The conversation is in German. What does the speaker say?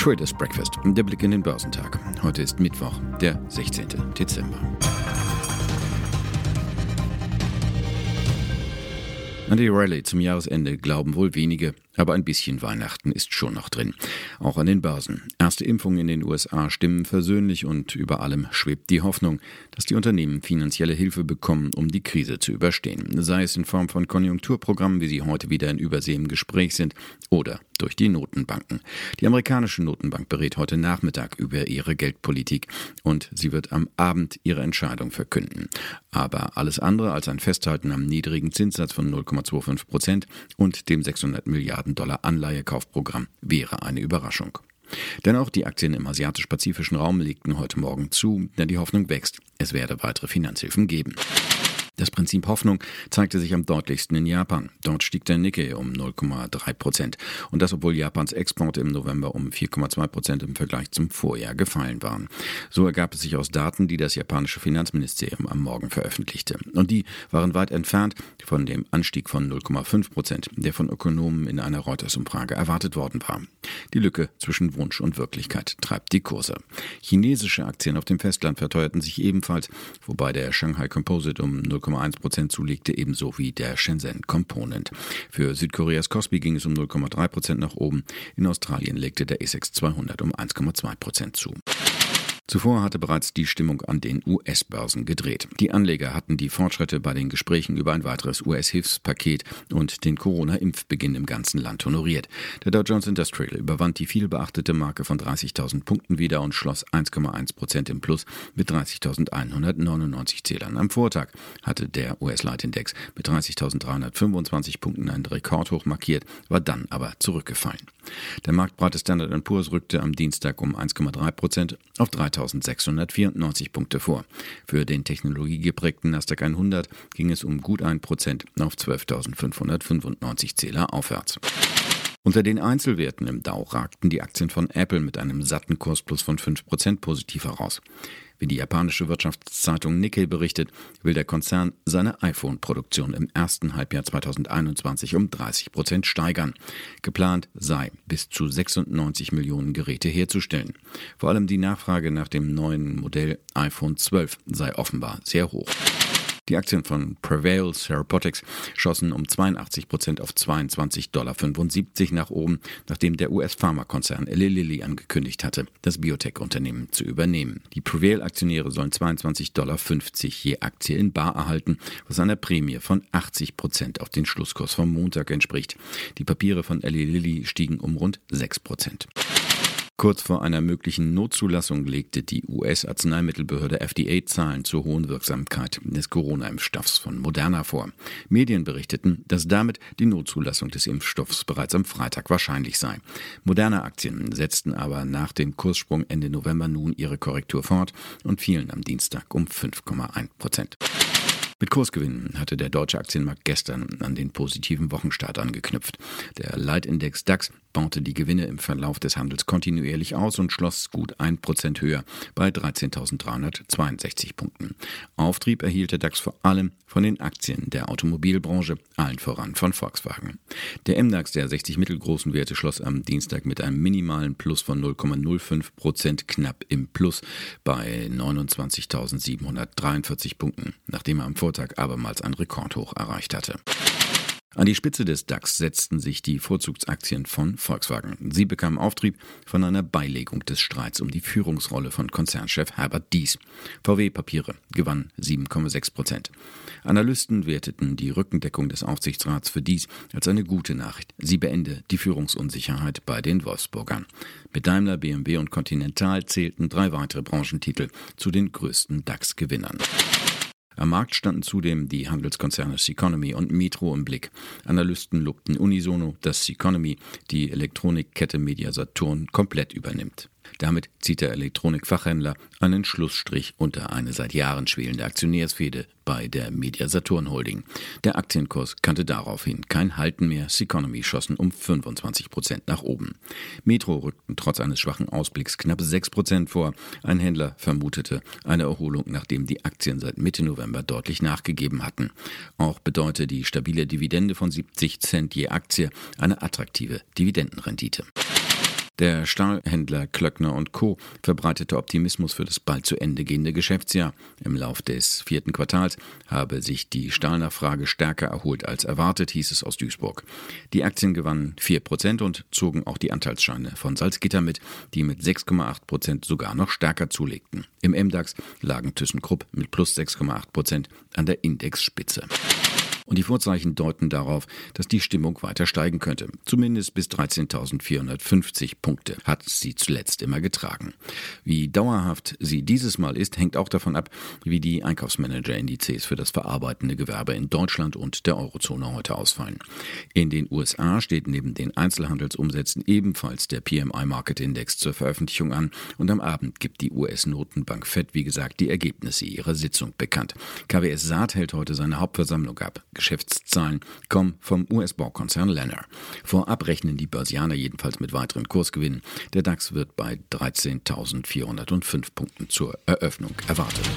Traders Breakfast, der Blick in den Börsentag. Heute ist Mittwoch, der 16. Dezember. An die Rallye zum Jahresende glauben wohl wenige, aber ein bisschen Weihnachten ist schon noch drin. Auch an den Börsen. Erste Impfungen in den USA stimmen versöhnlich und über allem schwebt die Hoffnung, dass die Unternehmen finanzielle Hilfe bekommen, um die Krise zu überstehen. Sei es in Form von Konjunkturprogrammen, wie sie heute wieder in Übersee im Gespräch sind, oder durch die Notenbanken. Die amerikanische Notenbank berät heute Nachmittag über ihre Geldpolitik und sie wird am Abend ihre Entscheidung verkünden. Aber alles andere als ein Festhalten am niedrigen Zinssatz von 0,25 Prozent und dem 600 Milliarden Milliarden Dollar Anleihekaufprogramm wäre eine Überraschung. Denn auch die Aktien im asiatisch-pazifischen Raum legten heute Morgen zu, denn die Hoffnung wächst, es werde weitere Finanzhilfen geben. Das Prinzip Hoffnung zeigte sich am deutlichsten in Japan. Dort stieg der Nikkei um 0,3 Prozent. Und das, obwohl Japans Exporte im November um 4,2 Prozent im Vergleich zum Vorjahr gefallen waren. So ergab es sich aus Daten, die das japanische Finanzministerium am Morgen veröffentlichte. Und die waren weit entfernt von dem Anstieg von 0,5 Prozent, der von Ökonomen in einer Reuters-Umfrage erwartet worden war. Die Lücke zwischen Wunsch und Wirklichkeit treibt die Kurse. Chinesische Aktien auf dem Festland verteuerten sich ebenfalls, wobei der Shanghai Composite um 0,5 0,1 Prozent zulegte, ebenso wie der Shenzhen Component. Für Südkoreas Kospi ging es um 0,3 Prozent nach oben. In Australien legte der ASX 200 um 1,2 Prozent zu. Zuvor hatte bereits die Stimmung an den US-Börsen gedreht. Die Anleger hatten die Fortschritte bei den Gesprächen über ein weiteres US-Hilfspaket und den Corona-Impfbeginn im ganzen Land honoriert. Der Dow Jones Industrial überwand die vielbeachtete Marke von 30.000 Punkten wieder und schloss 1,1 Prozent im Plus mit 30.199 Zählern. Am Vortag hatte der US-Leitindex mit 30.325 Punkten einen Rekordhoch markiert, war dann aber zurückgefallen. Der marktbreite Standard Poor's rückte am Dienstag um 1,3 Prozent auf 3.000 2694 Punkte vor. Für den technologiegeprägten Nasdaq 100 ging es um gut 1% auf 12.595 Zähler aufwärts. Unter den Einzelwerten im Dow ragten die Aktien von Apple mit einem satten Kursplus von 5% positiv heraus. Wie die japanische Wirtschaftszeitung Nikkei berichtet, will der Konzern seine iPhone-Produktion im ersten Halbjahr 2021 um 30 Prozent steigern. Geplant sei, bis zu 96 Millionen Geräte herzustellen. Vor allem die Nachfrage nach dem neuen Modell iPhone 12 sei offenbar sehr hoch. Die Aktien von Prevail Therapeutics schossen um 82 Prozent auf 22,75 Dollar nach oben, nachdem der US-Pharmakonzern Lilly angekündigt hatte, das Biotech-Unternehmen zu übernehmen. Die Prevail-Aktionäre sollen 22,50 Dollar je Aktie in Bar erhalten, was einer Prämie von 80 Prozent auf den Schlusskurs vom Montag entspricht. Die Papiere von Eli Lilly stiegen um rund 6 Prozent. Kurz vor einer möglichen Notzulassung legte die US-Arzneimittelbehörde FDA Zahlen zur hohen Wirksamkeit des Corona-Impfstoffs von Moderna vor. Medien berichteten, dass damit die Notzulassung des Impfstoffs bereits am Freitag wahrscheinlich sei. Moderna-Aktien setzten aber nach dem Kurssprung Ende November nun ihre Korrektur fort und fielen am Dienstag um 5,1 Prozent. Mit Kursgewinnen hatte der deutsche Aktienmarkt gestern an den positiven Wochenstart angeknüpft. Der Leitindex DAX baute die Gewinne im Verlauf des Handels kontinuierlich aus und schloss gut ein Prozent höher bei 13.362 Punkten. Auftrieb erhielt der DAX vor allem von den Aktien der Automobilbranche, allen voran von Volkswagen. Der MDAX der 60 mittelgroßen Werte schloss am Dienstag mit einem minimalen Plus von 0,05 Prozent knapp im Plus bei 29.743 Punkten, nachdem er am Vortag abermals ein Rekordhoch erreicht hatte. An die Spitze des DAX setzten sich die Vorzugsaktien von Volkswagen. Sie bekamen Auftrieb von einer Beilegung des Streits um die Führungsrolle von Konzernchef Herbert Dies. VW-Papiere gewann 7,6 Prozent. Analysten werteten die Rückendeckung des Aufsichtsrats für Dies als eine gute Nachricht. Sie beende die Führungsunsicherheit bei den Wolfsburgern. Mit Daimler, BMW und Continental zählten drei weitere Branchentitel zu den größten DAX-Gewinnern. Am Markt standen zudem die Handelskonzerne Seconomy und Metro im Blick. Analysten lobten unisono, dass Seconomy die Elektronikkette Media Saturn komplett übernimmt. Damit zieht der Elektronikfachhändler einen Schlussstrich unter eine seit Jahren schwelende Aktionärsfehde bei der Media Saturn Holding. Der Aktienkurs kannte daraufhin kein Halten mehr. Seconomy schossen um 25 Prozent nach oben. Metro rückten trotz eines schwachen Ausblicks knapp 6 Prozent vor. Ein Händler vermutete eine Erholung, nachdem die Aktien seit Mitte November deutlich nachgegeben hatten. Auch bedeutet die stabile Dividende von 70 Cent je Aktie eine attraktive Dividendenrendite. Der Stahlhändler Klöckner und Co. verbreitete Optimismus für das bald zu Ende gehende Geschäftsjahr. Im Lauf des vierten Quartals habe sich die Stahlnachfrage stärker erholt als erwartet, hieß es aus Duisburg. Die Aktien gewannen 4 Prozent und zogen auch die Anteilsscheine von Salzgitter mit, die mit 6,8 Prozent sogar noch stärker zulegten. Im MDAX lagen ThyssenKrupp mit plus 6,8 Prozent an der Indexspitze. Und die Vorzeichen deuten darauf, dass die Stimmung weiter steigen könnte. Zumindest bis 13.450 Punkte hat sie zuletzt immer getragen. Wie dauerhaft sie dieses Mal ist, hängt auch davon ab, wie die Einkaufsmanager-Indizes für das verarbeitende Gewerbe in Deutschland und der Eurozone heute ausfallen. In den USA steht neben den Einzelhandelsumsätzen ebenfalls der PMI Market Index zur Veröffentlichung an und am Abend gibt die US-Notenbank Fed, wie gesagt, die Ergebnisse ihrer Sitzung bekannt. KWS Saat hält heute seine Hauptversammlung ab. Geschäftszahlen kommen vom US-Baukonzern Lenner. Vorab rechnen die Börsianer jedenfalls mit weiteren Kursgewinnen. Der DAX wird bei 13.405 Punkten zur Eröffnung erwartet.